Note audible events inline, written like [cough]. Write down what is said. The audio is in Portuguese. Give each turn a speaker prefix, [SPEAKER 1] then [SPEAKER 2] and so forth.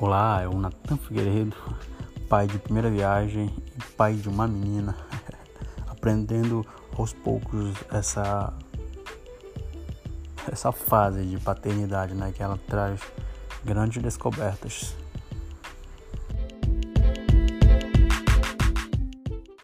[SPEAKER 1] Olá, é eu Natan Figueiredo, pai de primeira viagem e pai de uma menina, [laughs] aprendendo aos poucos essa essa fase de paternidade, né, que ela traz grandes descobertas.